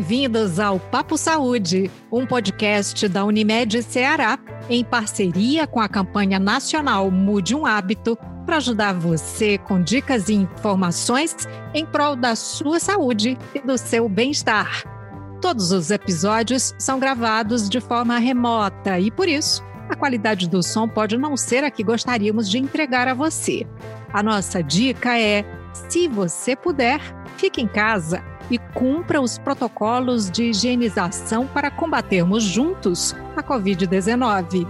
Bem-vindos ao Papo Saúde, um podcast da Unimed Ceará, em parceria com a campanha nacional Mude um Hábito, para ajudar você com dicas e informações em prol da sua saúde e do seu bem-estar. Todos os episódios são gravados de forma remota e, por isso, a qualidade do som pode não ser a que gostaríamos de entregar a você. A nossa dica é: se você puder, fique em casa e cumpra os protocolos de higienização para combatermos juntos a Covid-19.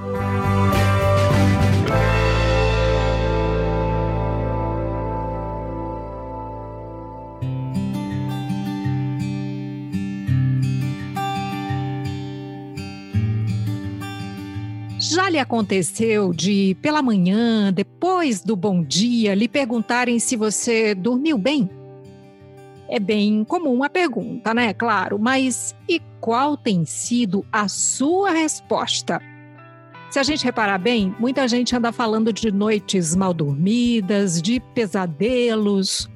Já lhe aconteceu de, pela manhã, depois do bom dia, lhe perguntarem se você dormiu bem? É bem comum a pergunta, né? Claro, mas e qual tem sido a sua resposta? Se a gente reparar bem, muita gente anda falando de noites mal dormidas, de pesadelos,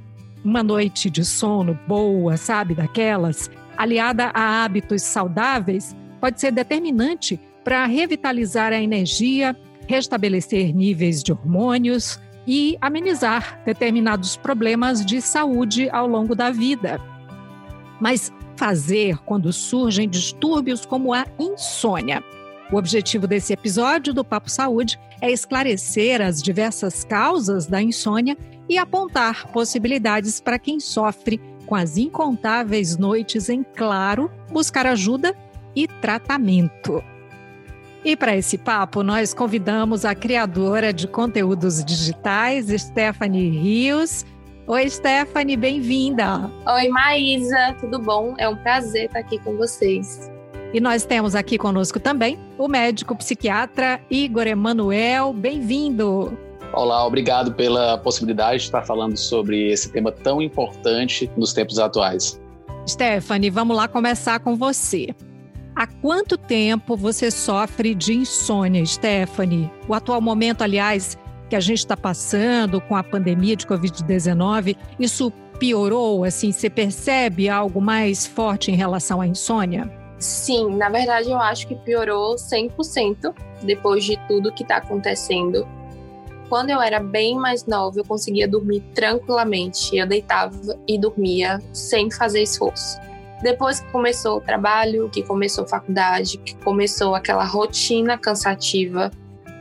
uma noite de sono boa, sabe, daquelas, aliada a hábitos saudáveis, pode ser determinante para revitalizar a energia, restabelecer níveis de hormônios, e amenizar determinados problemas de saúde ao longo da vida. Mas fazer quando surgem distúrbios como a insônia. O objetivo desse episódio do Papo Saúde é esclarecer as diversas causas da insônia e apontar possibilidades para quem sofre com as incontáveis noites em claro, buscar ajuda e tratamento. E para esse papo, nós convidamos a criadora de conteúdos digitais, Stephanie Rios. Oi, Stephanie, bem-vinda. Oi, Maísa, tudo bom? É um prazer estar aqui com vocês. E nós temos aqui conosco também o médico psiquiatra Igor Emanuel. Bem-vindo. Olá, obrigado pela possibilidade de estar falando sobre esse tema tão importante nos tempos atuais. Stephanie, vamos lá começar com você. Há quanto tempo você sofre de insônia, Stephanie? O atual momento, aliás, que a gente está passando com a pandemia de Covid-19, isso piorou? Assim, você percebe algo mais forte em relação à insônia? Sim, na verdade eu acho que piorou 100% depois de tudo que está acontecendo. Quando eu era bem mais nova, eu conseguia dormir tranquilamente. Eu deitava e dormia sem fazer esforço. Depois que começou o trabalho, que começou a faculdade, que começou aquela rotina cansativa,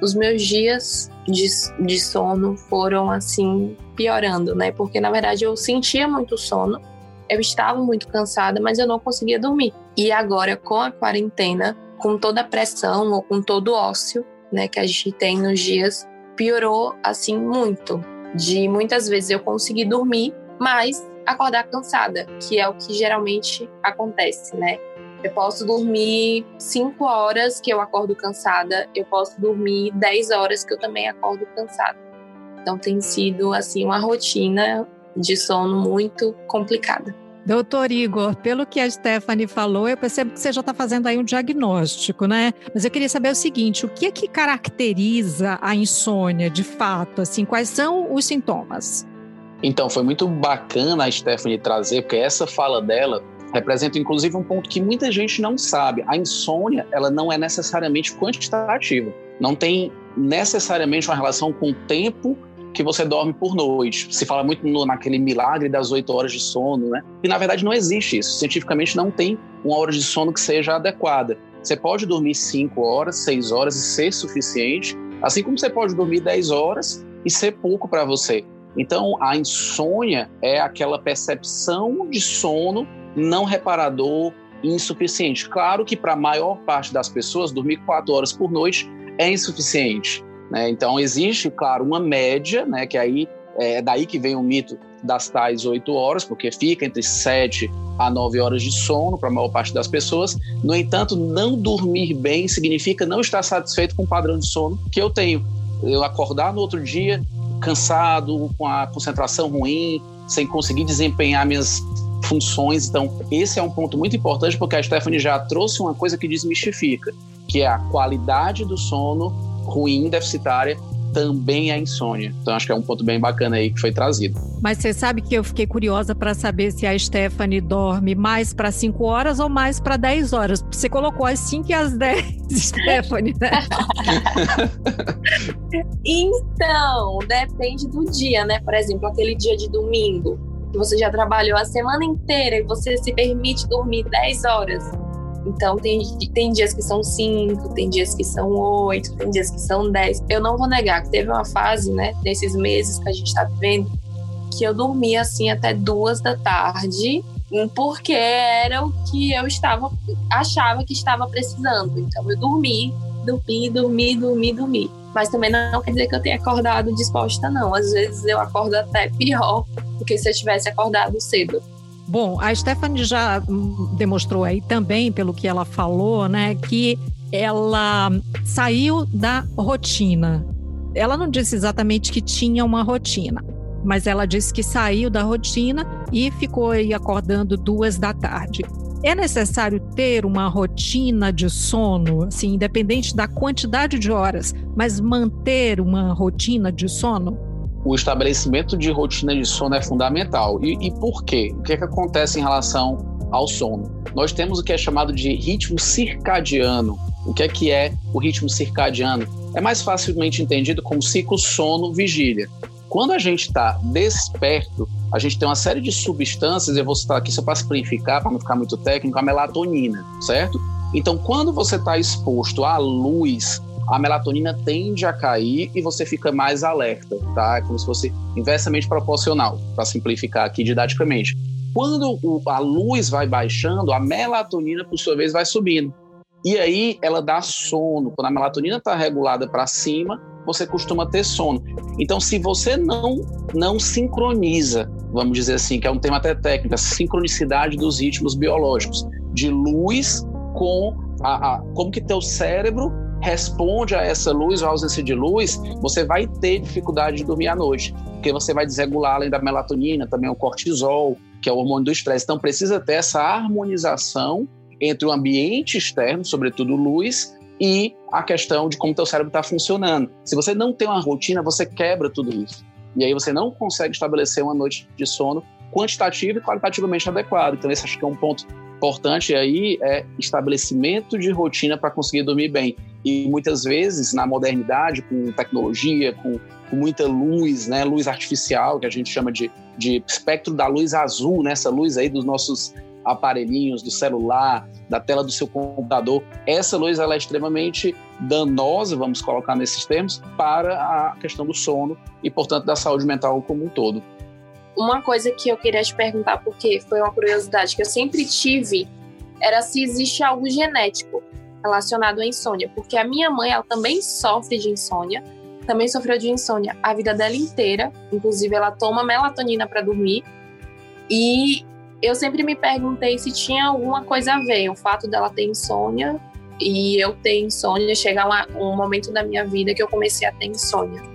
os meus dias de, de sono foram assim piorando, né? Porque na verdade eu sentia muito sono, eu estava muito cansada, mas eu não conseguia dormir. E agora com a quarentena, com toda a pressão ou com todo o ócio, né, que a gente tem nos dias, piorou assim muito. De muitas vezes eu consegui dormir, mas acordar cansada, que é o que geralmente acontece, né? Eu posso dormir 5 horas que eu acordo cansada, eu posso dormir 10 horas que eu também acordo cansada. Então tem sido assim uma rotina de sono muito complicada. Doutor Igor, pelo que a Stephanie falou, eu percebo que você já está fazendo aí um diagnóstico, né? Mas eu queria saber o seguinte: o que é que caracteriza a insônia de fato? Assim, quais são os sintomas? Então, foi muito bacana a Stephanie trazer, porque essa fala dela representa inclusive um ponto que muita gente não sabe. A insônia, ela não é necessariamente quantitativa. Não tem necessariamente uma relação com o tempo que você dorme por noite. Se fala muito no, naquele milagre das oito horas de sono, né? E na verdade não existe isso. Cientificamente não tem uma hora de sono que seja adequada. Você pode dormir cinco horas, seis horas e ser suficiente, assim como você pode dormir dez horas e ser pouco para você. Então, a insônia é aquela percepção de sono não reparador insuficiente. Claro que para a maior parte das pessoas, dormir quatro horas por noite é insuficiente. Né? Então, existe, claro, uma média, né, que aí é daí que vem o mito das tais oito horas, porque fica entre sete a nove horas de sono para a maior parte das pessoas. No entanto, não dormir bem significa não estar satisfeito com o padrão de sono que eu tenho. Eu acordar no outro dia cansado, com a concentração ruim, sem conseguir desempenhar minhas funções. Então, esse é um ponto muito importante porque a Stephanie já trouxe uma coisa que desmistifica, que é a qualidade do sono ruim, deficitária, também a insônia. Então acho que é um ponto bem bacana aí que foi trazido. Mas você sabe que eu fiquei curiosa para saber se a Stephanie dorme mais para 5 horas ou mais para 10 horas. Você colocou as 5 e as 10, Stephanie, né? então, depende do dia, né? Por exemplo, aquele dia de domingo, que você já trabalhou a semana inteira e você se permite dormir 10 horas então, tem, tem dias que são cinco, tem dias que são oito, tem dias que são dez. Eu não vou negar que teve uma fase, né, nesses meses que a gente está vivendo, que eu dormia assim até duas da tarde, porque era o que eu estava, achava que estava precisando. Então, eu dormi, dormi, dormi, dormi, dormi. Mas também não quer dizer que eu tenha acordado disposta, não. Às vezes eu acordo até pior do que se eu tivesse acordado cedo. Bom, a Stephanie já demonstrou aí também, pelo que ela falou, né, que ela saiu da rotina. Ela não disse exatamente que tinha uma rotina, mas ela disse que saiu da rotina e ficou aí acordando duas da tarde. É necessário ter uma rotina de sono, assim, independente da quantidade de horas, mas manter uma rotina de sono? O estabelecimento de rotina de sono é fundamental. E, e por quê? O que, é que acontece em relação ao sono? Nós temos o que é chamado de ritmo circadiano. O que é que é o ritmo circadiano? É mais facilmente entendido como ciclo sono-vigília. Quando a gente está desperto, a gente tem uma série de substâncias, eu vou citar aqui só para simplificar, para não ficar muito técnico, a melatonina, certo? Então, quando você está exposto à luz, a melatonina tende a cair e você fica mais alerta, tá? É como se fosse inversamente proporcional, para simplificar aqui didaticamente. Quando a luz vai baixando, a melatonina, por sua vez, vai subindo. E aí ela dá sono. Quando a melatonina está regulada para cima, você costuma ter sono. Então, se você não não sincroniza, vamos dizer assim, que é um tema até técnico, a sincronicidade dos ritmos biológicos, de luz com a, a como que teu cérebro responde a essa luz ou ausência de luz, você vai ter dificuldade de dormir à noite, porque você vai desregular além da melatonina, também o cortisol, que é o hormônio do estresse. Então precisa ter essa harmonização entre o ambiente externo, sobretudo luz, e a questão de como o teu cérebro está funcionando. Se você não tem uma rotina, você quebra tudo isso. E aí você não consegue estabelecer uma noite de sono quantitativa e qualitativamente adequada. Então esse acho que é um ponto importante aí é estabelecimento de rotina para conseguir dormir bem. E muitas vezes, na modernidade, com tecnologia, com, com, muita luz, né, luz artificial, que a gente chama de, de espectro da luz azul, né, luz aí dos nossos aparelhinhos, do celular, da tela do seu computador, essa luz ela é extremamente danosa, vamos colocar nesses termos, para a questão do sono e, portanto, da saúde mental como um todo. Uma coisa que eu queria te perguntar, porque foi uma curiosidade que eu sempre tive, era se existe algo genético relacionado à insônia. Porque a minha mãe, ela também sofre de insônia, também sofreu de insônia a vida dela inteira. Inclusive, ela toma melatonina para dormir. E eu sempre me perguntei se tinha alguma coisa a ver o fato dela ter insônia e eu ter insônia, chegar um momento da minha vida que eu comecei a ter insônia.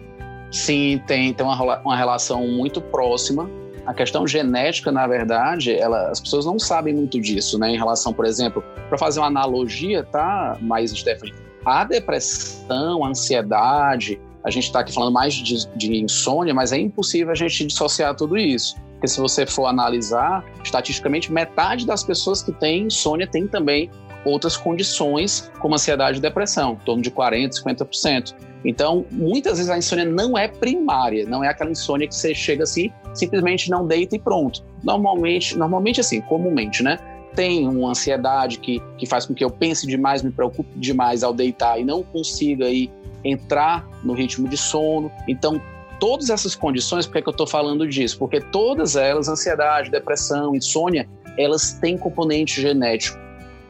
Sim, tem, tem uma, uma relação muito próxima. A questão genética, na verdade, ela, as pessoas não sabem muito disso, né? Em relação, por exemplo, para fazer uma analogia, tá, mais Stephanie? A depressão, a ansiedade, a gente está aqui falando mais de, de insônia, mas é impossível a gente dissociar tudo isso. Porque se você for analisar, estatisticamente, metade das pessoas que têm insônia tem também outras condições, como ansiedade e depressão, em torno de 40%, 50%. Então, muitas vezes a insônia não é primária, não é aquela insônia que você chega assim, simplesmente não deita e pronto. Normalmente, normalmente assim, comumente, né? Tem uma ansiedade que, que faz com que eu pense demais, me preocupe demais ao deitar e não consiga aí entrar no ritmo de sono. Então, todas essas condições, por que, é que eu estou falando disso? Porque todas elas, ansiedade, depressão, insônia, elas têm componente genético.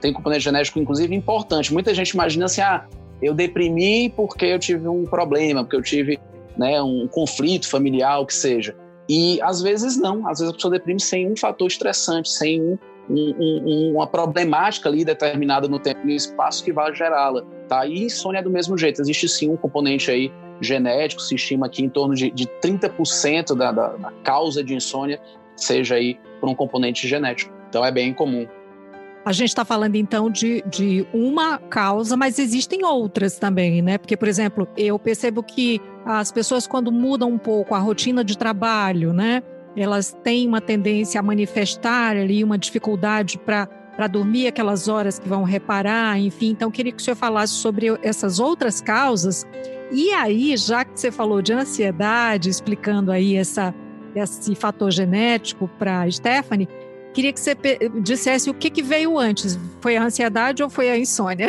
Tem componente genético, inclusive, importante. Muita gente imagina assim, ah, eu deprimi porque eu tive um problema, porque eu tive né, um conflito familiar, o que seja. E às vezes não, às vezes a pessoa deprime sem um fator estressante, sem um, um, um, uma problemática ali determinada no tempo e no espaço que vai gerá-la. Tá? E insônia é do mesmo jeito, existe sim um componente aí genético, se estima que em torno de, de 30% da, da, da causa de insônia seja aí por um componente genético. Então é bem comum. A gente está falando então de, de uma causa, mas existem outras também, né? Porque, por exemplo, eu percebo que as pessoas, quando mudam um pouco a rotina de trabalho, né? Elas têm uma tendência a manifestar ali uma dificuldade para para dormir aquelas horas que vão reparar, enfim. Então, queria que o senhor falasse sobre essas outras causas. E aí, já que você falou de ansiedade, explicando aí essa, esse fator genético para a Stephanie, queria que você dissesse o que, que veio antes. Foi a ansiedade ou foi a insônia?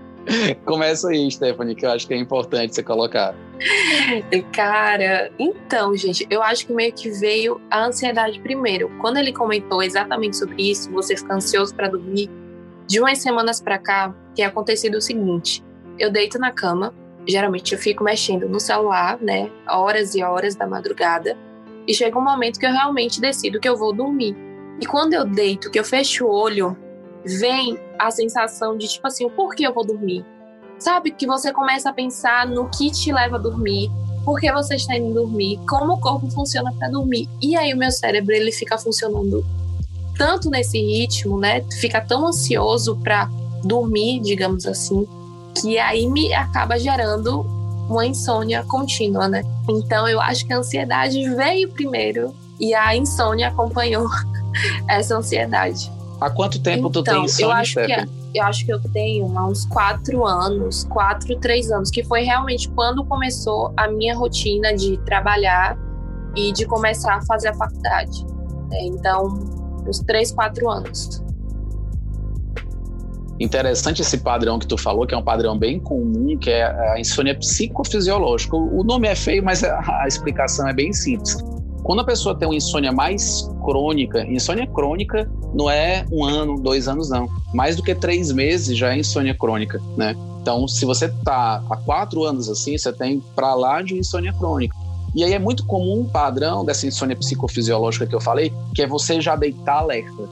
Começa aí, Stephanie, que eu acho que é importante você colocar. Cara, então, gente, eu acho que meio que veio a ansiedade primeiro. Quando ele comentou exatamente sobre isso, você fica ansioso para dormir, de umas semanas para cá, tem acontecido o seguinte: eu deito na cama, geralmente eu fico mexendo no celular, né, horas e horas da madrugada, e chega um momento que eu realmente decido que eu vou dormir. E quando eu deito, que eu fecho o olho, vem a sensação de tipo assim, por que eu vou dormir? Sabe que você começa a pensar no que te leva a dormir, por que você está indo dormir, como o corpo funciona para dormir. E aí o meu cérebro ele fica funcionando tanto nesse ritmo, né? Fica tão ansioso para dormir, digamos assim, que aí me acaba gerando uma insônia contínua, né? Então eu acho que a ansiedade veio primeiro e a insônia acompanhou essa ansiedade. Há quanto tempo então, tu tem insônia, eu acho que eu acho que eu tenho há uns quatro anos, quatro, três anos, que foi realmente quando começou a minha rotina de trabalhar e de começar a fazer a faculdade. É, então, uns três, quatro anos. Interessante esse padrão que tu falou, que é um padrão bem comum, que é a insônia psicofisiológica. O nome é feio, mas a explicação é bem simples. Quando a pessoa tem uma insônia mais crônica, insônia crônica não é um ano, dois anos, não. Mais do que três meses já é insônia crônica, né? Então, se você tá há quatro anos assim, você tem para lá de insônia crônica. E aí é muito comum um padrão dessa insônia psicofisiológica que eu falei, que é você já deitar alerta.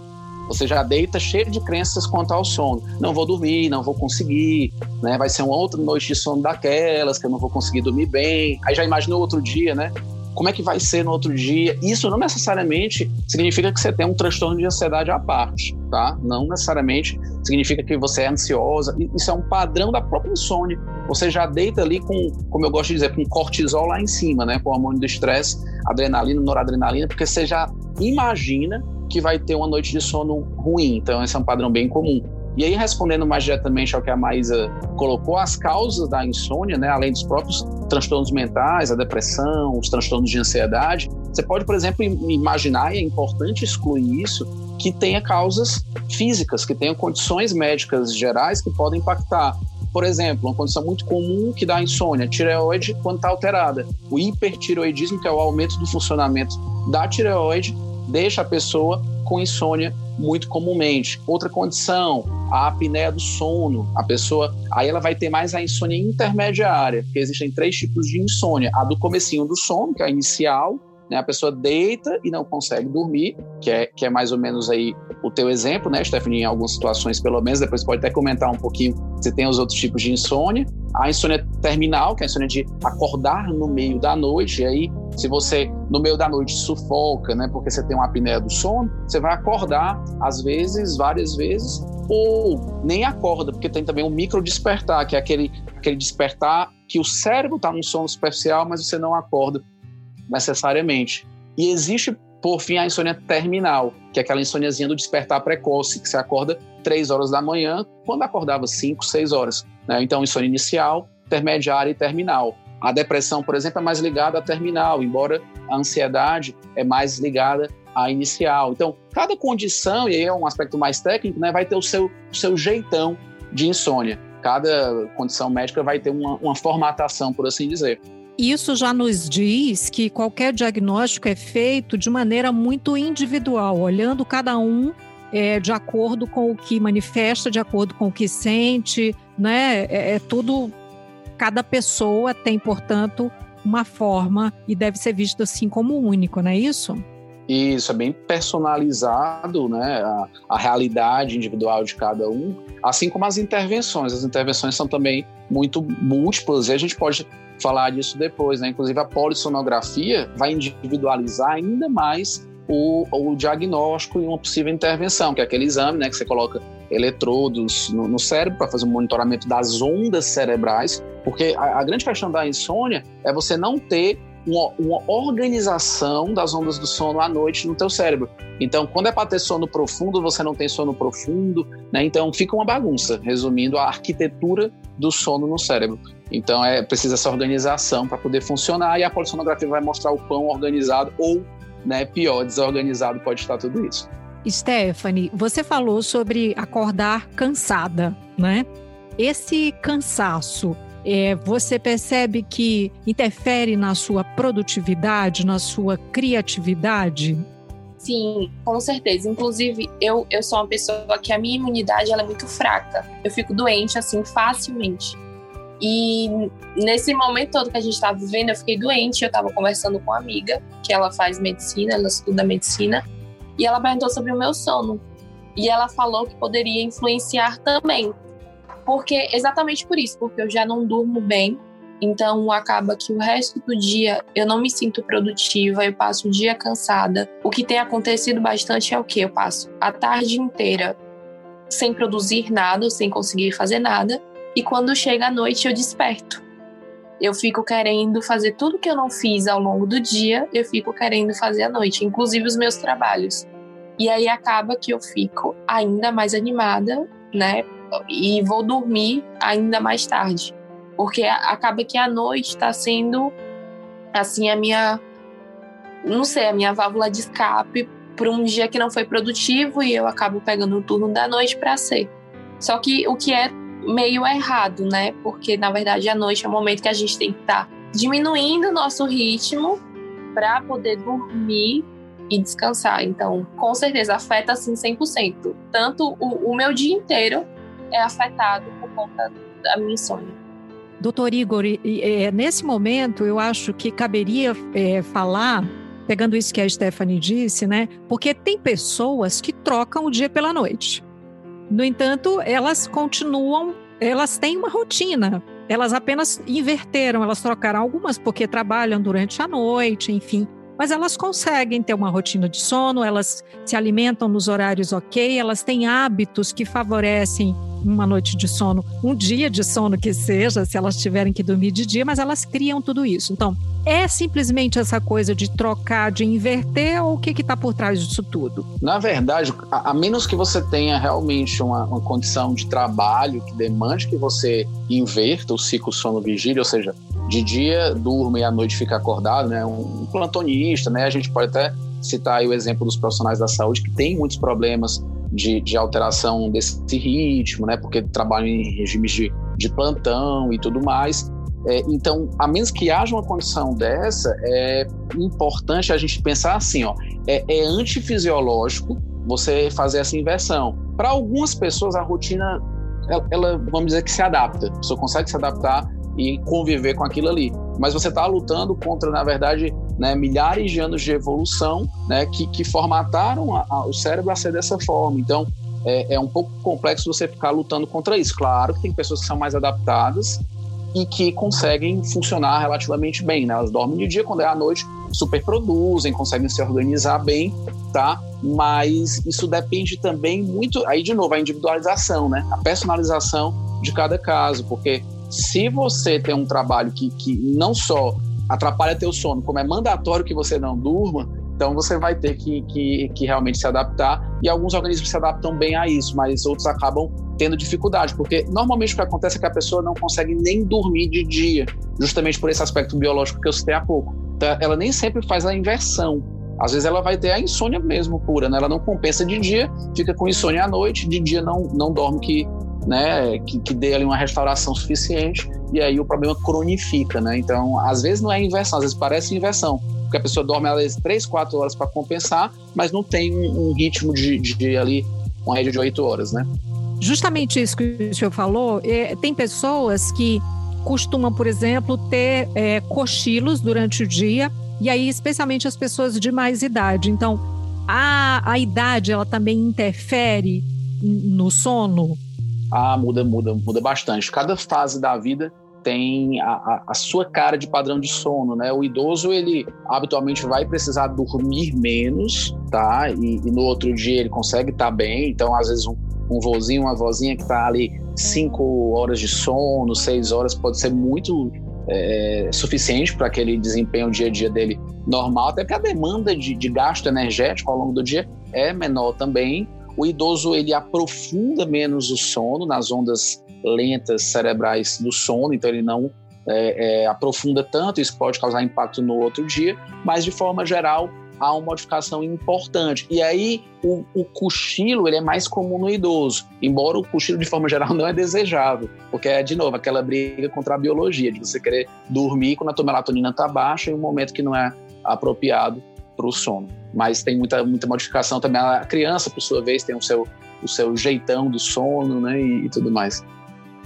Você já deita cheio de crenças quanto ao sono. Não vou dormir, não vou conseguir, né? Vai ser uma outra noite de sono daquelas que eu não vou conseguir dormir bem. Aí já imaginou outro dia, né? Como é que vai ser no outro dia. Isso não necessariamente significa que você tem um transtorno de ansiedade à parte, tá? Não necessariamente significa que você é ansiosa. Isso é um padrão da própria insônia. Você já deita ali com, como eu gosto de dizer, com cortisol lá em cima, né? Com hormônio do estresse, adrenalina, noradrenalina, porque você já imagina que vai ter uma noite de sono ruim. Então, esse é um padrão bem comum. E aí, respondendo mais diretamente ao que a Maísa colocou, as causas da insônia, né, além dos próprios transtornos mentais, a depressão, os transtornos de ansiedade, você pode, por exemplo, imaginar, e é importante excluir isso, que tenha causas físicas, que tenha condições médicas gerais que podem impactar. Por exemplo, uma condição muito comum que dá insônia, tireoide quando está alterada. O hipertireoidismo, que é o aumento do funcionamento da tireoide, deixa a pessoa com insônia muito comumente. Outra condição, a apneia do sono. A pessoa, aí ela vai ter mais a insônia intermediária, porque existem três tipos de insônia. A do comecinho do sono, que é a inicial, né? A pessoa deita e não consegue dormir, que é, que é mais ou menos aí o teu exemplo, né, Stephanie, em algumas situações pelo menos, depois pode até comentar um pouquinho se tem os outros tipos de insônia. A insônia terminal, que é a insônia de acordar no meio da noite, e aí se você no meio da noite sufoca, né, porque você tem uma apneia do sono, você vai acordar às vezes, várias vezes, ou nem acorda, porque tem também um micro despertar, que é aquele, aquele despertar que o cérebro está num sono superficial, mas você não acorda necessariamente. E existe, por fim, a insônia terminal, que é aquela insôniazinha do despertar precoce, que você acorda três horas da manhã, quando acordava cinco, seis horas. Né? Então, insônia inicial, intermediária e terminal. A depressão, por exemplo, é mais ligada à terminal, embora a ansiedade é mais ligada à inicial. Então, cada condição, e aí é um aspecto mais técnico, né, vai ter o seu, o seu jeitão de insônia. Cada condição médica vai ter uma, uma formatação, por assim dizer. Isso já nos diz que qualquer diagnóstico é feito de maneira muito individual, olhando cada um é, de acordo com o que manifesta, de acordo com o que sente, né? É, é tudo. Cada pessoa tem, portanto, uma forma e deve ser visto assim como único, não é isso? Isso é bem personalizado, né? A, a, realidade individual de cada um, assim como as intervenções. As intervenções são também muito múltiplas e a gente pode falar disso depois, né? Inclusive a polissonografia vai individualizar ainda mais o, o diagnóstico e uma possível intervenção, que é aquele exame né, que você coloca eletrodos no, no cérebro para fazer o um monitoramento das ondas cerebrais, porque a, a, grande questão da insônia é você não ter uma, uma, organização das ondas do sono à noite no teu cérebro. Então, quando é para ter sono profundo, você não tem sono profundo, né? Então fica uma bagunça, resumindo a arquitetura do sono no cérebro. Então é precisa essa organização para poder funcionar e a polissonografia vai mostrar o quão organizado ou, né, pior, desorganizado pode estar tudo isso. Stephanie, você falou sobre acordar cansada, né? Esse cansaço, é, você percebe que interfere na sua produtividade, na sua criatividade? Sim, com certeza. Inclusive, eu, eu sou uma pessoa que a minha imunidade ela é muito fraca. Eu fico doente, assim, facilmente. E nesse momento todo que a gente estava vivendo, eu fiquei doente. Eu estava conversando com uma amiga, que ela faz medicina, ela estuda medicina. E ela perguntou sobre o meu sono. E ela falou que poderia influenciar também. Porque exatamente por isso, porque eu já não durmo bem. Então acaba que o resto do dia eu não me sinto produtiva, eu passo o dia cansada. O que tem acontecido bastante é o que eu passo a tarde inteira sem produzir nada, sem conseguir fazer nada, e quando chega a noite eu desperto. Eu fico querendo fazer tudo que eu não fiz ao longo do dia, eu fico querendo fazer à noite, inclusive os meus trabalhos. E aí acaba que eu fico ainda mais animada, né? E vou dormir ainda mais tarde. Porque acaba que a noite está sendo, assim, a minha. Não sei, a minha válvula de escape para um dia que não foi produtivo e eu acabo pegando o turno da noite para ser. Só que o que é meio errado, né? Porque na verdade a noite é o momento que a gente tem que estar tá diminuindo o nosso ritmo para poder dormir e descansar. Então, com certeza afeta assim 100%. Tanto o, o meu dia inteiro é afetado por conta da minha insônia. Doutor Igor, é, nesse momento eu acho que caberia é, falar, pegando isso que a Stephanie disse, né? Porque tem pessoas que trocam o dia pela noite. No entanto, elas continuam, elas têm uma rotina. Elas apenas inverteram, elas trocaram algumas porque trabalham durante a noite, enfim. Mas elas conseguem ter uma rotina de sono, elas se alimentam nos horários ok, elas têm hábitos que favorecem uma noite de sono, um dia de sono que seja, se elas tiverem que dormir de dia, mas elas criam tudo isso. Então, é simplesmente essa coisa de trocar, de inverter, ou o que está por trás disso tudo? Na verdade, a, a menos que você tenha realmente uma, uma, condição de trabalho que demande que você inverta o ciclo sono-vigília, ou seja, de dia durma e à noite fica acordado, né? Um plantonista, né? A gente pode até citar o exemplo dos profissionais da saúde que tem muitos problemas de, de alteração desse ritmo, né? Porque trabalham em regimes de, de plantão e tudo mais. É, então, a menos que haja uma condição dessa, é importante a gente pensar assim, ó, é, é antifisiológico você fazer essa inversão. Para algumas pessoas, a rotina, ela, ela, vamos dizer que se adapta. A pessoa consegue se adaptar e conviver com aquilo ali. Mas você está lutando contra, na verdade, né, milhares de anos de evolução né, que, que formataram a, a, o cérebro a ser dessa forma. Então, é, é, um pouco complexo você ficar lutando contra isso. Claro que tem pessoas que são mais adaptadas e que conseguem funcionar relativamente bem. Né? Elas dormem de dia, quando é à noite, superproduzem, conseguem se organizar bem, tá? Mas isso depende também muito, aí de novo, a individualização, né? A personalização de cada caso, porque se você tem um trabalho que, que não só atrapalha teu sono, como é mandatório que você não durma, então você vai ter que, que, que, realmente se adaptar. E alguns organismos se adaptam bem a isso, mas outros acabam tendo dificuldade, porque normalmente o que acontece é que a pessoa não consegue nem dormir de dia, justamente por esse aspecto biológico que eu citei há pouco. Então, ela nem sempre faz a inversão. Às vezes ela vai ter a insônia mesmo pura, né? Ela não compensa de dia, fica com insônia à noite, de dia não, não dorme que né, que, que dê ali uma restauração suficiente e aí o problema cronifica, né? Então, às vezes não é inversão, às vezes parece inversão, porque a pessoa dorme às vezes 3, 4 horas para compensar, mas não tem um, um ritmo de, de, de, ali, uma rede de 8 horas, né? Justamente isso que o senhor falou, é, tem pessoas que costumam, por exemplo, ter é, cochilos durante o dia, e aí especialmente as pessoas de mais idade. Então, a, a idade, ela também interfere no sono? Ah, muda, muda, muda bastante. Cada fase da vida tem a, a, a, sua cara de padrão de sono, né? O idoso, ele habitualmente vai precisar dormir menos, tá? E, e no outro dia ele consegue estar tá bem. Então, às vezes, um, um vozinho, uma vozinha que está ali cinco horas de sono, seis horas, pode ser muito é, suficiente para aquele desempenho dia a dia dele normal, até porque a demanda de, de gasto energético ao longo do dia é menor também. O idoso ele aprofunda menos o sono nas ondas lentas cerebrais do sono, então ele não é, é, aprofunda tanto, isso pode causar impacto no outro dia, mas de forma geral há uma modificação importante. E aí o, o, cochilo ele é mais comum no idoso, embora o cochilo de forma geral não é desejável, porque é de novo aquela briga contra a biologia, de você querer dormir quando a tua melatonina está baixa em um momento que não é apropriado para o sono. Mas tem muita, muita modificação também. A criança, por sua vez, tem o seu, o seu jeitão do sono né, e, e tudo mais.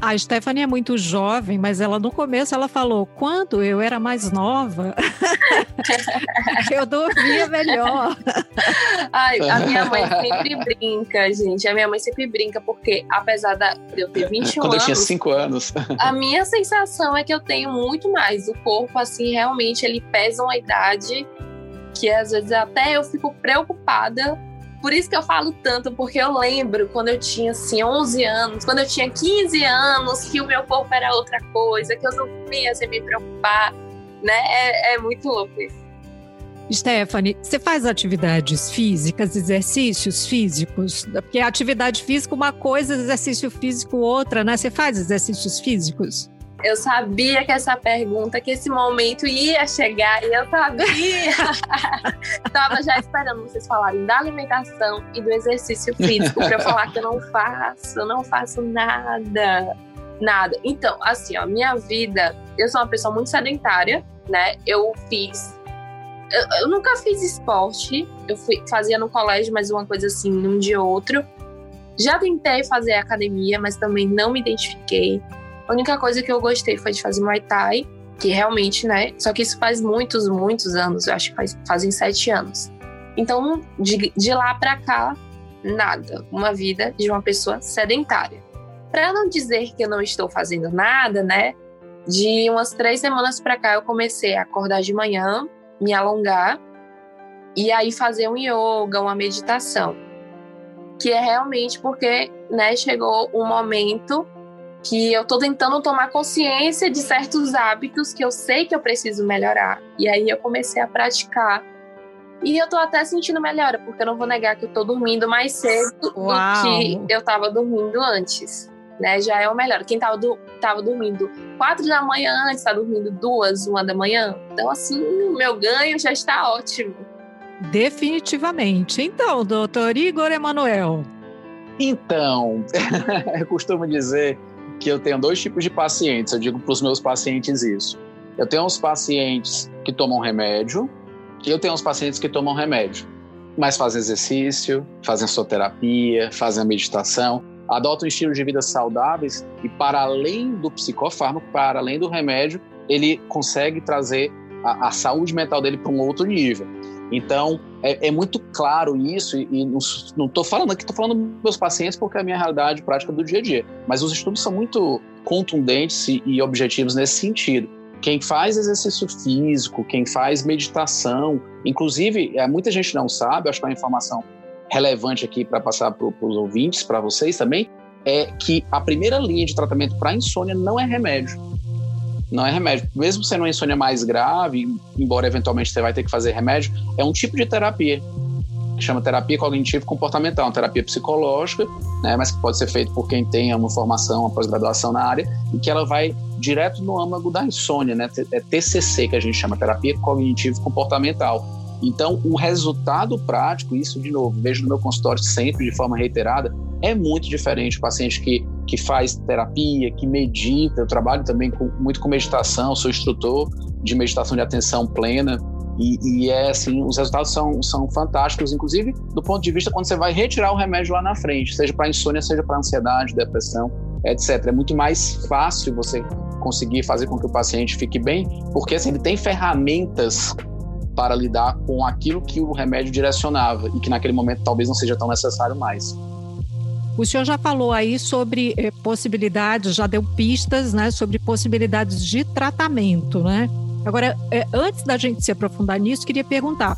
A Stephanie é muito jovem, mas ela no começo ela falou: quando eu era mais nova, eu dormia melhor. Ai, a minha mãe sempre brinca, gente. A minha mãe sempre brinca, porque apesar de eu ter 21 Quando anos. eu tinha 5 anos. a minha sensação é que eu tenho muito mais. O corpo, assim, realmente ele pesa uma idade que às vezes até eu fico preocupada por isso que eu falo tanto, porque eu lembro quando eu tinha assim 11 anos, quando eu tinha 15 anos, que o meu corpo era outra coisa, que eu não via sem me preocupar, né? É, é muito louco isso. Stephanie, você faz atividades físicas, exercícios físicos? Porque atividade física uma coisa, exercício físico outra, né? Você faz exercícios físicos? Eu sabia que essa pergunta, que esse momento ia chegar e eu sabia. Tava já esperando vocês falarem da alimentação e do exercício físico para eu falar que eu não faço, eu não faço nada. Nada. Então, assim, ó, minha vida, eu sou uma pessoa muito sedentária, né? Eu fiz eu, eu, nunca fiz esporte. Eu fui, fazia no colégio, mas uma coisa assim, num dia ou outro. Já tentei fazer academia, mas também não me identifiquei. A única coisa que eu gostei foi de fazer Muay Thai, que realmente, né? Só que isso faz muitos, muitos anos, eu acho que faz, fazem sete anos. Então, de, de lá para cá, nada. Uma vida de uma pessoa sedentária. Para não dizer que eu não estou fazendo nada, né? De umas três semanas para cá, eu comecei a acordar de manhã, me alongar e aí fazer um yoga, uma meditação. Que é realmente porque, né, chegou um momento que eu tô tentando tomar consciência de certos hábitos que eu sei que eu preciso melhorar. E aí eu comecei a praticar. E eu tô até sentindo melhora, porque eu não vou negar que eu tô dormindo mais cedo Uau. do que eu tava dormindo antes. Né? Já é o melhor. Quem tava, do, tava dormindo quatro da manhã antes, tá dormindo duas, uma da manhã. Então, assim, o meu ganho já está ótimo. Definitivamente. Então, doutor Igor Emanuel. Então, eu costumo dizer que eu tenho dois tipos de pacientes, eu digo para os meus pacientes isso. Eu tenho uns pacientes que tomam remédio e eu tenho uns pacientes que tomam remédio, mas fazem exercício, fazem sua terapia, fazem meditação, adotam estilos de vida saudáveis e para além do psicofármaco, para além do remédio, ele consegue trazer a, a saúde mental dele para um outro nível. Então, é, é, muito claro isso, e, e não estou falando aqui, estou falando dos meus pacientes porque é a minha realidade prática do dia a dia. Mas os estudos são muito contundentes e, e objetivos nesse sentido. Quem faz exercício físico, quem faz meditação, inclusive, é, muita gente não sabe, acho que é uma informação relevante aqui para passar para os ouvintes, para vocês também, é que a primeira linha de tratamento para insônia não é remédio não é remédio. Mesmo sendo uma insônia mais grave, embora eventualmente você vai ter que fazer remédio, é um tipo de terapia que chama terapia cognitivo comportamental, uma terapia psicológica, né, mas que pode ser feito por quem tem uma formação, uma pós-graduação na área, e que ela vai direto no âmago da insônia, né, é TCC que a gente chama, terapia cognitivo comportamental. Então, o resultado prático, isso de novo, vejo no meu consultório sempre de forma reiterada, é muito diferente. O paciente que, que faz terapia, que medita, eu trabalho também com, muito com meditação, sou instrutor de meditação de atenção plena. E, e, é assim, os resultados são, são fantásticos, inclusive do ponto de vista quando você vai retirar o remédio lá na frente, seja para insônia, seja para ansiedade, depressão, etc. É muito mais fácil você conseguir fazer com que o paciente fique bem, porque assim, ele tem ferramentas para lidar com aquilo que o remédio direcionava e que naquele momento talvez não seja tão necessário mais. O senhor já falou aí sobre eh, possibilidades, já deu pistas, né, sobre possibilidades de tratamento, né? Agora, eh, antes da gente se aprofundar nisso, queria perguntar: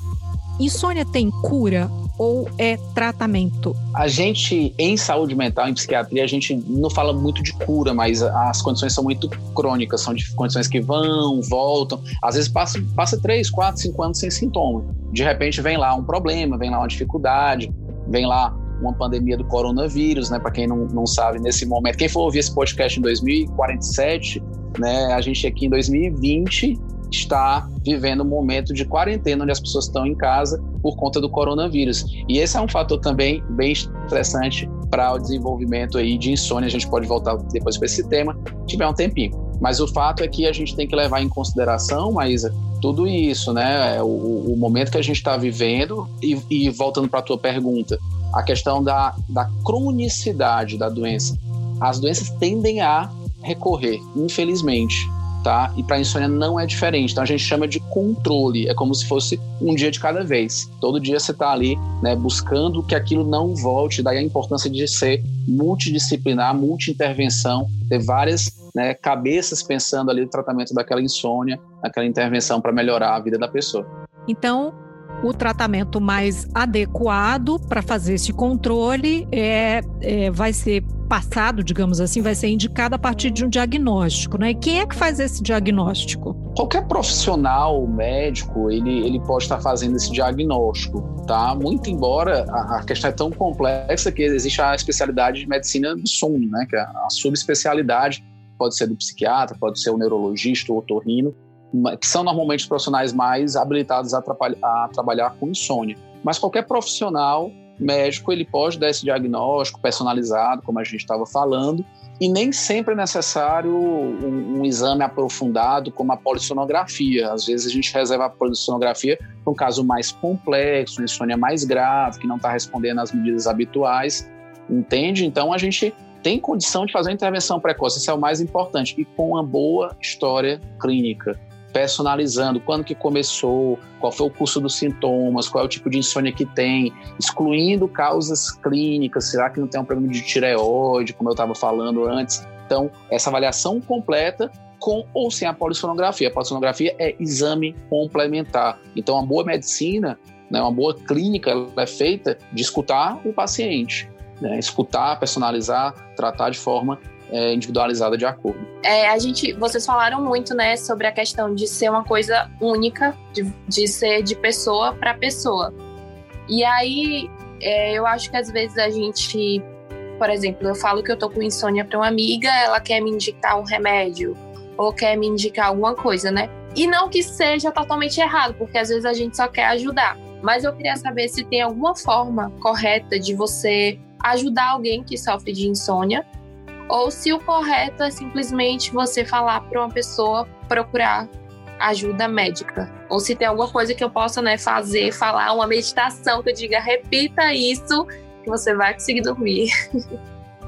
insônia tem cura ou é tratamento? A gente, em saúde mental, em psiquiatria, a gente não fala muito de cura, mas as condições são muito crônicas, são de condições que vão, voltam. Às vezes passa, passa 3, 4, 5 anos sem sintoma. De repente vem lá um problema, vem lá uma dificuldade, vem lá uma pandemia do coronavírus, né? Para quem não, não sabe, nesse momento, quem for ouvir esse podcast em 2047, né? A gente aqui em 2020 está vivendo um momento de quarentena onde as pessoas estão em casa por conta do coronavírus. E esse é um fator também bem estressante para o desenvolvimento aí de insônia. A gente pode voltar depois para esse tema, se tiver um tempinho. Mas o fato é que a gente tem que levar em consideração, Maísa, tudo isso, né? O, o momento que a gente está vivendo e, e voltando para a tua pergunta, a questão da, da cronicidade da doença. As doenças tendem a recorrer, infelizmente tá? E para insônia não é diferente. Então a gente chama de controle, é como se fosse um dia de cada vez. Todo dia você está ali, né, buscando que aquilo não volte. Daí a importância de ser multidisciplinar, multi-intervenção, ter várias né, cabeças pensando ali no tratamento daquela insônia, naquela intervenção para melhorar a vida da pessoa. Então, o tratamento mais adequado para fazer esse controle é, é, vai ser passado, digamos assim, vai ser indicado a partir de um diagnóstico, né? E quem é que faz esse diagnóstico? Qualquer profissional médico, ele, ele pode estar fazendo esse diagnóstico, tá? Muito embora a, a questão é tão complexa que existe a especialidade de medicina do sono, né? Que é a subespecialidade pode ser do psiquiatra, pode ser o neurologista, o otorrino, que são normalmente os profissionais mais habilitados a, a trabalhar com insônia. Mas qualquer profissional médico ele pode dar esse diagnóstico personalizado, como a gente estava falando, e nem sempre é necessário um, um, exame aprofundado como a polissonografia. Às vezes a gente reserva a polissonografia para um caso mais complexo, insônia mais grave, que não está respondendo às medidas habituais, entende? Então a gente tem condição de fazer uma intervenção precoce, isso é o mais importante, e com uma boa história clínica personalizando quando que começou, qual foi o curso dos sintomas, qual é o tipo de insônia que tem, excluindo causas clínicas, será que não tem um problema de tireoide, como eu estava falando antes. Então, essa avaliação completa com ou sem a polissonografia. A polissonografia é exame complementar. Então, uma boa medicina, né, uma boa clínica, é feita de escutar o paciente, né, escutar, personalizar, tratar de forma é, individualizada de acordo. É, a gente, vocês falaram muito, né, sobre a questão de ser uma coisa única, de, de ser de pessoa para pessoa. E aí, é, eu acho que às vezes a gente, por exemplo, eu falo que eu tô com insônia para uma amiga, ela quer me indicar um remédio ou quer me indicar alguma coisa, né? E não que seja totalmente errado, porque às vezes a gente só quer ajudar. Mas eu queria saber se tem alguma forma correta de você ajudar alguém que sofre de insônia ou se o correto é simplesmente você falar para uma pessoa procurar ajuda médica. Ou se tem alguma coisa que eu possa né, fazer, falar uma meditação que eu diga, repita isso, que você vai conseguir dormir.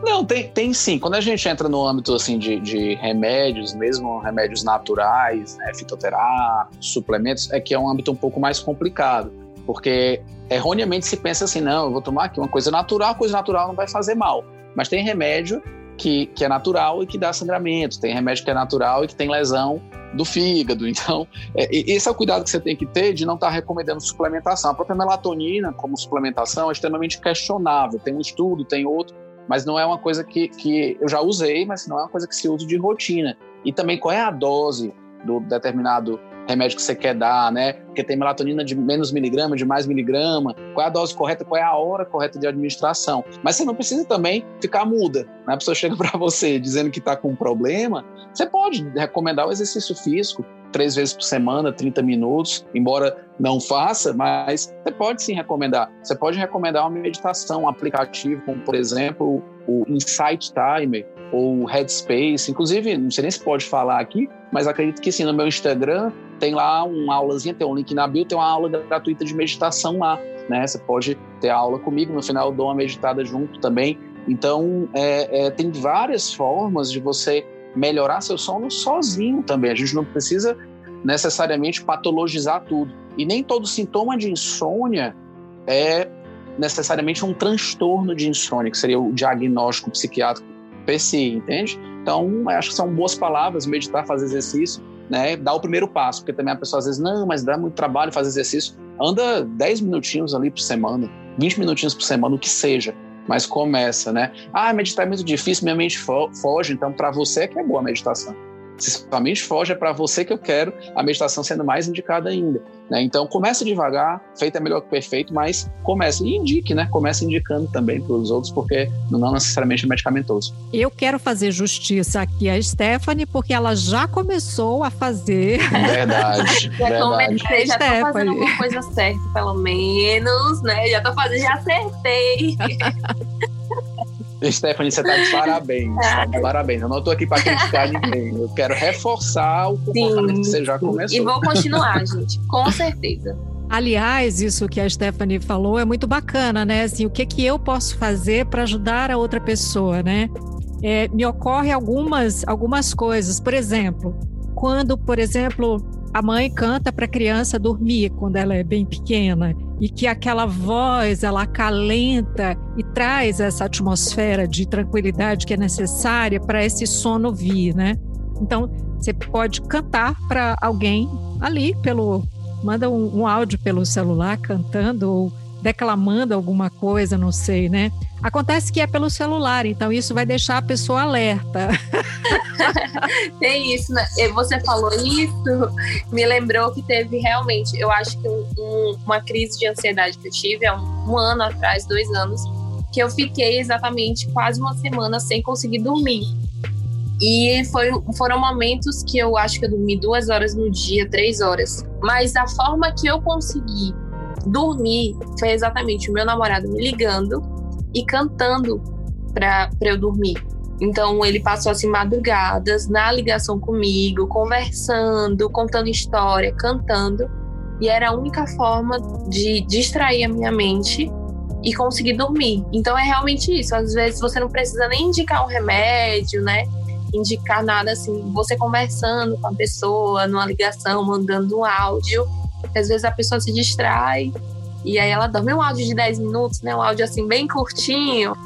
Não, tem, tem sim. Quando a gente entra no âmbito assim, de, de remédios, mesmo remédios naturais, né, fitoterápicos, suplementos, é que é um âmbito um pouco mais complicado. Porque erroneamente se pensa assim, não, eu vou tomar aqui uma coisa natural, coisa natural não vai fazer mal. Mas tem remédio que, que é natural e que dá sangramento, tem remédio que é natural e que tem lesão do fígado. Então, é, esse é o cuidado que você tem que ter de não estar tá recomendando suplementação. A própria melatonina, como suplementação, é extremamente questionável. Tem um estudo, tem outro, mas não é uma coisa que, que eu já usei, mas não é uma coisa que se usa de rotina. E também qual é a dose do determinado remédio que você quer dar, né? Porque tem melatonina de menos miligrama, de mais miligrama, qual é a dose correta, qual é a hora correta de administração. Mas você não precisa também ficar muda. Né? A pessoa chega para você dizendo que está com um problema, você pode recomendar o exercício físico três vezes por semana, 30 minutos, embora não faça, mas você pode sim recomendar. Você pode recomendar uma meditação, um aplicativo, como por exemplo o Insight Timer, ou Headspace. Inclusive, não sei nem se pode falar aqui, mas acredito que sim, no meu Instagram tem lá uma aulazinha, tem um link na bio, tem uma aula gratuita de meditação lá. Né? Você pode ter aula comigo, no final eu dou uma meditada junto também. Então, é, é, tem várias formas de você melhorar seu sono sozinho também. A gente não precisa necessariamente patologizar tudo. E nem todo sintoma de insônia é necessariamente um transtorno de insônia, que seria o diagnóstico psiquiátrico PCI, entende? Então, acho que são boas palavras, meditar, fazer exercício, né? Dar o primeiro passo, porque também a pessoa às vezes, não, mas dá muito trabalho fazer exercício. Anda 10 minutinhos ali por semana, 20 minutinhos por semana, o que seja, mas começa, né? Ah, meditar é muito difícil, minha mente foge, então para você é que é boa a meditação. Se sua mente foge, é para você que eu quero a meditação sendo mais indicada ainda. Né? Então, comece devagar, feito é melhor que perfeito, mas comece e indique, né? Comece indicando também para os outros, porque não necessariamente é medicamentoso. Eu quero fazer justiça aqui a Stephanie, porque ela já começou a fazer. Verdade. já verdade. comecei, já tô fazendo uma coisa certa, pelo menos, né? Já tô fazendo, já acertei. Stephanie, você está de parabéns. Tá de parabéns. Eu não estou aqui para criticar ninguém. Eu quero reforçar o comportamento Sim. que você já começou. E vou continuar, gente, com certeza. Aliás, isso que a Stephanie falou é muito bacana, né? Assim, o que, que eu posso fazer para ajudar a outra pessoa, né? É, me ocorre algumas, algumas coisas. Por exemplo, quando, por exemplo, a mãe canta para a criança dormir quando ela é bem pequena e que aquela voz ela acalenta e traz essa atmosfera de tranquilidade que é necessária para esse sono vir, né? Então você pode cantar para alguém ali pelo manda um, um áudio pelo celular cantando ou declamando alguma coisa, não sei, né? Acontece que é pelo celular, então isso vai deixar a pessoa alerta. Tem isso, né? Você falou isso, me lembrou que teve realmente, eu acho que um, um, uma crise de ansiedade que eu tive há um, um ano atrás, dois anos, que eu fiquei exatamente quase uma semana sem conseguir dormir. E foi, foram momentos que eu acho que eu dormi duas horas no dia, três horas. Mas a forma que eu consegui dormir foi exatamente o meu namorado me ligando e cantando para eu dormir. Então ele passou assim madrugadas na ligação comigo, conversando, contando história, cantando, e era a única forma de distrair a minha mente e conseguir dormir. Então é realmente isso. Às vezes você não precisa nem indicar um remédio, né? Indicar nada assim. Você conversando com a pessoa, numa ligação, mandando um áudio, às vezes a pessoa se distrai e aí ela dorme um áudio de 10 minutos, né? Um áudio assim bem curtinho.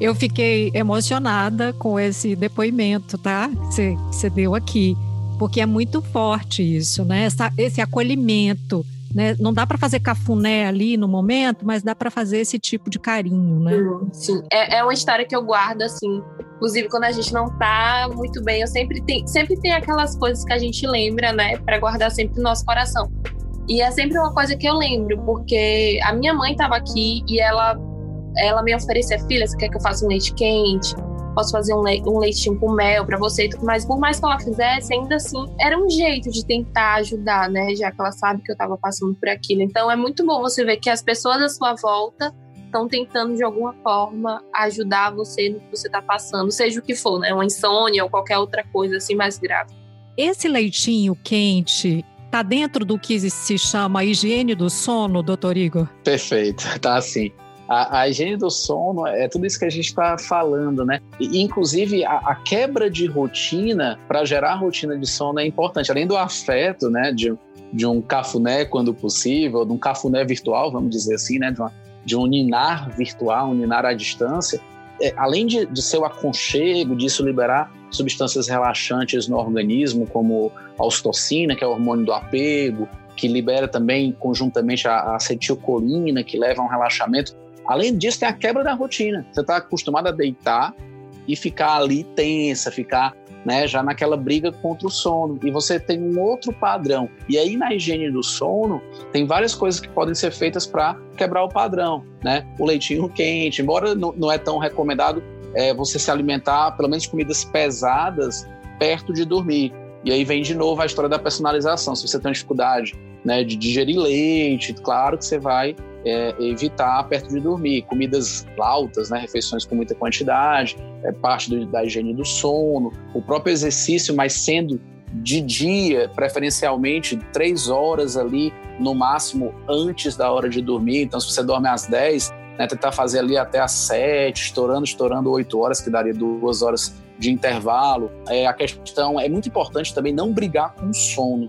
Eu fiquei emocionada com esse depoimento, tá? Que você deu aqui, porque é muito forte isso, né? Essa, esse acolhimento, né? Não dá para fazer cafuné ali no momento, mas dá para fazer esse tipo de carinho, né? Sim, é, é uma história que eu guardo assim Inclusive, quando a gente não tá muito bem, eu sempre tem, sempre tem aquelas coisas que a gente lembra, né, para guardar sempre no nosso coração. E é sempre uma coisa que eu lembro, porque a minha mãe estava aqui e ela ela me oferecia, filha, você quer que eu faça um leite quente? Posso fazer um, le um leitinho com mel para você e tudo mais. Por mais que ela fizesse, ainda assim, era um jeito de tentar ajudar, né? Já que ela sabe que eu estava passando por aquilo. Então é muito bom você ver que as pessoas à sua volta estão tentando de alguma forma ajudar você no que você está passando, seja o que for, né? Uma insônia ou qualquer outra coisa assim mais grave. Esse leitinho quente está dentro do que se chama higiene do sono, doutor Igor? Perfeito, tá assim. A, a, higiene do sono é tudo isso que a gente está falando, né? E, inclusive, a, a quebra de rotina para gerar rotina de sono é importante. Além do afeto, né? De, de um cafuné, quando possível, de um cafuné virtual, vamos dizer assim, né? De uma de um ninar virtual, um ninar à distância, é, além de, de ser o aconchego, disso liberar substâncias relaxantes no organismo, como a ocitocina, que é o hormônio do apego, que libera também conjuntamente a acetilcolina, que leva a um relaxamento. Além disso, tem a quebra da rotina. Você está acostumado a deitar e ficar ali tensa, ficar né, já naquela briga contra o sono. E você tem um outro padrão. E aí na higiene do sono, tem várias coisas que podem ser feitas para quebrar o padrão, né? O leitinho quente, embora não, é tão recomendado é, você se alimentar, pelo menos comidas pesadas, perto de dormir. E aí vem de novo a história da personalização. Se você tem dificuldade né, de digerir leite, claro que você vai é, evitar perto de dormir. Comidas altas, né, refeições com muita quantidade, é parte do, da higiene do sono, o próprio exercício, mas sendo de dia, preferencialmente três horas ali, no máximo antes da hora de dormir. Então, se você dorme às 10, né, tentar fazer ali até às 7, estourando, estourando 8 horas, que daria duas horas de intervalo. É, a questão é muito importante também não brigar com o sono.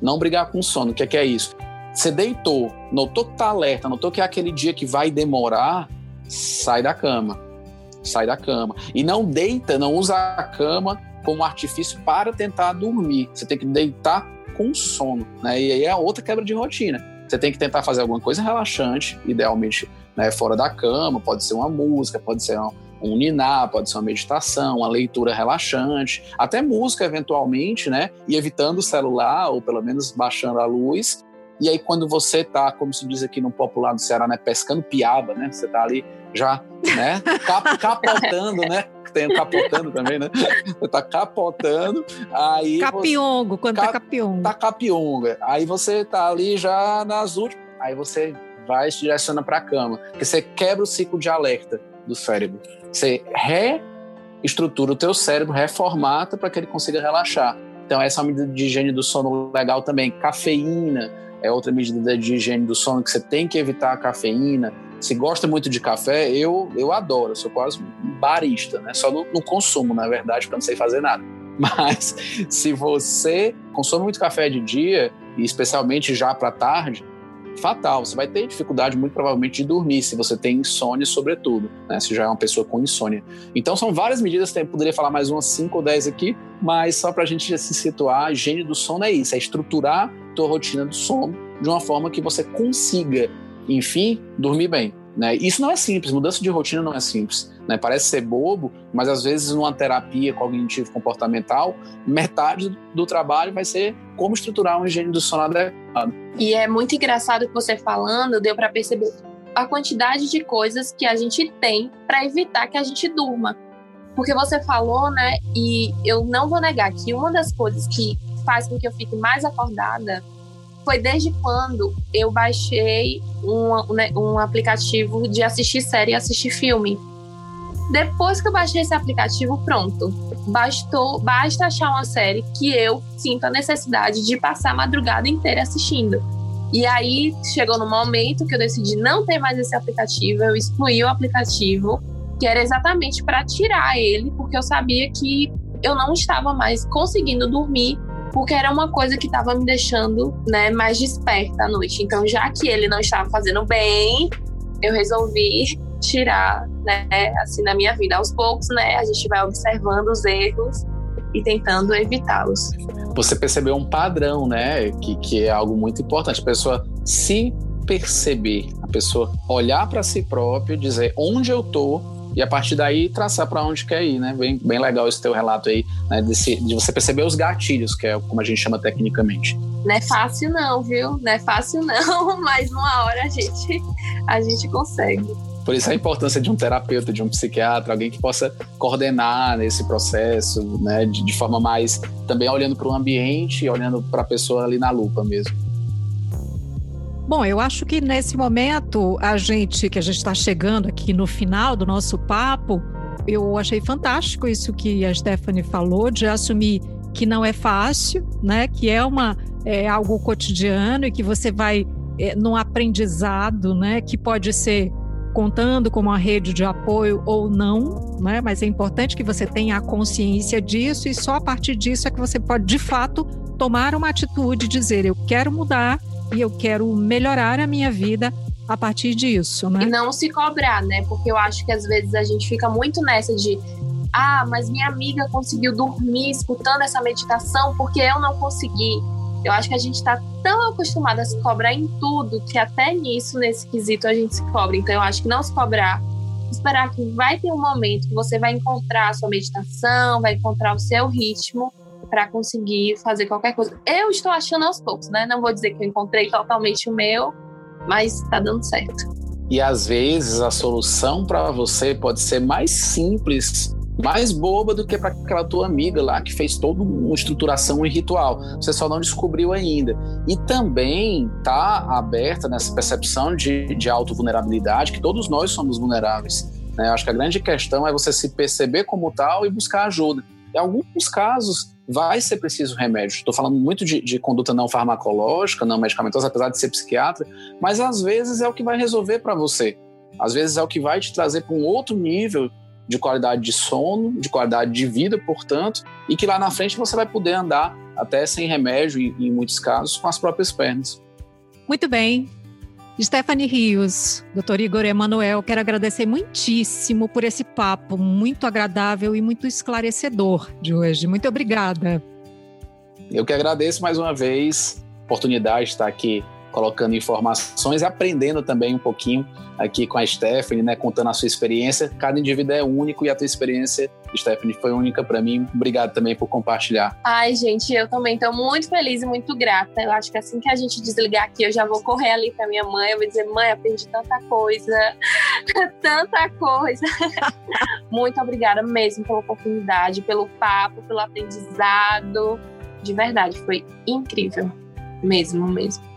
Não brigar com o sono. O que é, que é isso? Você deitou, notou que tá alerta, notou que é aquele dia que vai demorar, sai da cama. Sai da cama. E não deita, não usa a cama como artifício para tentar dormir. Você tem que deitar com sono, né? E aí é outra quebra de rotina. Você tem que tentar fazer alguma coisa relaxante, idealmente né, fora da cama, pode ser uma música, pode ser um, niná, pode ser uma meditação, uma leitura relaxante, até música eventualmente, né? E evitando o celular, ou pelo menos baixando a luz. E aí, quando você tá, como se diz aqui no popular do Ceará, né, pescando piaba, né? Você tá ali já, né, cap capotando, né? Tem capotando também, né? Você tá capotando, aí... Capiongo, você, quando tá capiongo. Tá capiongo. Aí você tá ali já nas últimas, aí você vai se direciona para a cama, porque você quebra o ciclo de alerta do cérebro. Você reestrutura o teu cérebro, reformata para que ele consiga relaxar. Então essa é uma medida de higiene do sono legal também. Cafeína é outra medida de higiene do sono que você tem que evitar a cafeína. Se gosta muito de café, eu, eu adoro, eu sou quase um barista, né? Só no, no consumo, na verdade, porque eu não sei fazer nada. Mas se você consome muito café de dia, e especialmente já para tarde, fatal. Você vai ter dificuldade, muito provavelmente, de dormir, se você tem insônia, sobretudo, né? Se já é uma pessoa com insônia. Então, são várias medidas, eu poderia falar mais umas 5 ou 10 aqui, mas só para a gente se situar, higiene do sono é isso, é estruturar tua rotina do sono de uma forma que você consiga, enfim, dormir bem. Né? Isso não é simples, mudança de rotina não é simples. Né? Parece ser bobo, mas às vezes numa terapia cognitivo-comportamental, metade do trabalho vai ser como estruturar uma higiene do sono adequado. E é muito engraçado que você falando, deu para perceber a quantidade de coisas que a gente tem para evitar que a gente durma. Porque você falou, né? E eu não vou negar que uma das coisas que faz com que eu fique mais acordada foi desde quando eu baixei um, né, um aplicativo de assistir série e assistir filme. Depois que eu baixei esse aplicativo, pronto. Bastou, basta achar uma série que eu sinto a necessidade de passar a madrugada inteira assistindo. E aí chegou no momento que eu decidi não ter mais esse aplicativo, eu excluí o aplicativo, que era exatamente para tirar ele, porque eu sabia que eu não estava mais conseguindo dormir porque era uma coisa que estava me deixando né, mais desperta à noite. Então, já que ele não estava fazendo bem, eu resolvi tirar, né, assim, na minha vida. Aos poucos, né, a gente vai observando os erros e tentando evitá-los. Você percebeu um padrão, né, que, que é algo muito importante. A pessoa se perceber, a pessoa olhar para si próprio, dizer onde eu tô e a partir daí traçar para onde quer ir, né? Bem, bem legal esse teu relato aí, né? Desse, de você perceber os gatilhos, que é como a gente chama tecnicamente. Não é fácil não, viu? Não é fácil não, mas numa hora a gente, a gente consegue. Por isso a importância de um terapeuta, de um psiquiatra, alguém que possa coordenar nesse processo, né, de, de forma mais também olhando para o ambiente e olhando para a pessoa ali na lupa mesmo. Bom, eu acho que nesse momento, a gente, que a gente está chegando aqui no final do nosso papo, eu achei fantástico isso que a Stephanie falou, de assumir que não é fácil, né? Que é uma é algo cotidiano e que você vai é, num aprendizado, né? Que pode ser contando com uma rede de apoio ou não, né? Mas é importante que você tenha a consciência disso e só a partir disso é que você pode, de fato, tomar uma atitude, dizer eu quero mudar e eu quero melhorar a minha vida a partir disso, né? E não se cobrar, né? Porque eu acho que às vezes a gente fica muito nessa de ah, mas minha amiga conseguiu dormir escutando essa meditação porque eu não consegui. Eu acho que a gente está tão acostumado a se cobrar em tudo que até nisso, nesse quesito, a gente se cobra. Então eu acho que não se cobrar, esperar que vai ter um momento que você vai encontrar a sua meditação, vai encontrar o seu ritmo para conseguir fazer qualquer coisa. Eu estou achando aos poucos, né? Não vou dizer que eu encontrei totalmente o meu, mas está dando certo. E às vezes a solução para você pode ser mais simples, mais boba do que para aquela tua amiga lá que fez toda uma estruturação e ritual. Você só não descobriu ainda. E também tá aberta nessa percepção de, de auto-vulnerabilidade, que todos nós somos vulneráveis. Né? Acho que a grande questão é você se perceber como tal e buscar ajuda. Em alguns casos, vai ser preciso remédio. Estou falando muito de, de, conduta não farmacológica, não medicamentosa, apesar de ser psiquiatra, mas às vezes é o que vai resolver para você. Às vezes é o que vai te trazer para um outro nível de qualidade de sono, de qualidade de vida, portanto, e que lá na frente você vai poder andar até sem remédio, e, em muitos casos, com as próprias pernas. Muito bem. Stephanie Rios, doutor Igor Emanuel, quero agradecer muitíssimo por esse papo muito agradável e muito esclarecedor de hoje. Muito obrigada. Eu que agradeço mais uma vez a oportunidade de estar aqui colocando informações aprendendo também um pouquinho aqui com a Stephanie, né, contando a sua experiência. Cada indivíduo é único e a tua experiência, Stephanie, foi única para mim. Obrigado também por compartilhar. Ai, gente, eu também estou muito feliz e muito grata. Eu acho que assim que a gente desligar aqui, eu já vou correr ali para minha mãe, eu vou dizer: "Mãe, aprendi tanta coisa, tanta coisa". muito obrigada mesmo pela oportunidade, pelo papo, pelo aprendizado. De verdade, foi incrível. Mesmo, mesmo.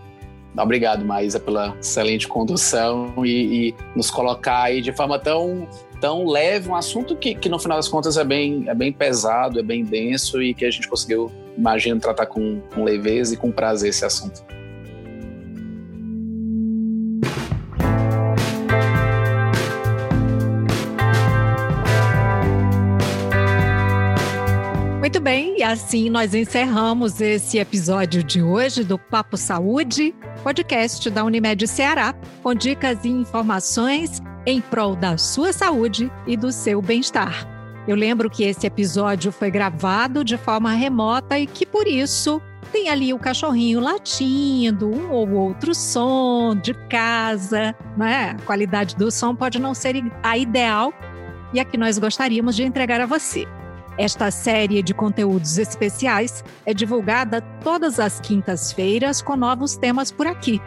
Obrigado, Maísa, pela excelente condução e, e, nos colocar aí de forma tão, tão leve, um assunto que, que no final das contas é bem, é bem pesado, é bem denso e que a gente conseguiu, imagino, tratar com, com leveza e com prazer esse assunto. Bem, e assim nós encerramos esse episódio de hoje do Papo Saúde, podcast da Unimed Ceará, com dicas e informações em prol da sua saúde e do seu bem-estar. Eu lembro que esse episódio foi gravado de forma remota e que por isso tem ali o cachorrinho latindo, um ou outro som de casa, né? A qualidade do som pode não ser a ideal e a que nós gostaríamos de entregar a você. Esta série de conteúdos especiais é divulgada todas as quintas-feiras com novos temas por aqui.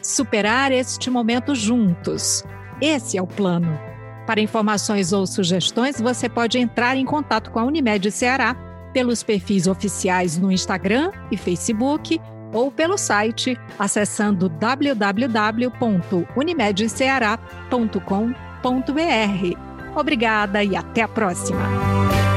Superar este momento juntos. Esse é o plano. Para informações ou sugestões, você pode entrar em contato com a Unimed Ceará pelos perfis oficiais no Instagram e Facebook ou pelo site acessando www.unimedceará.com.br. Obrigada e até a próxima!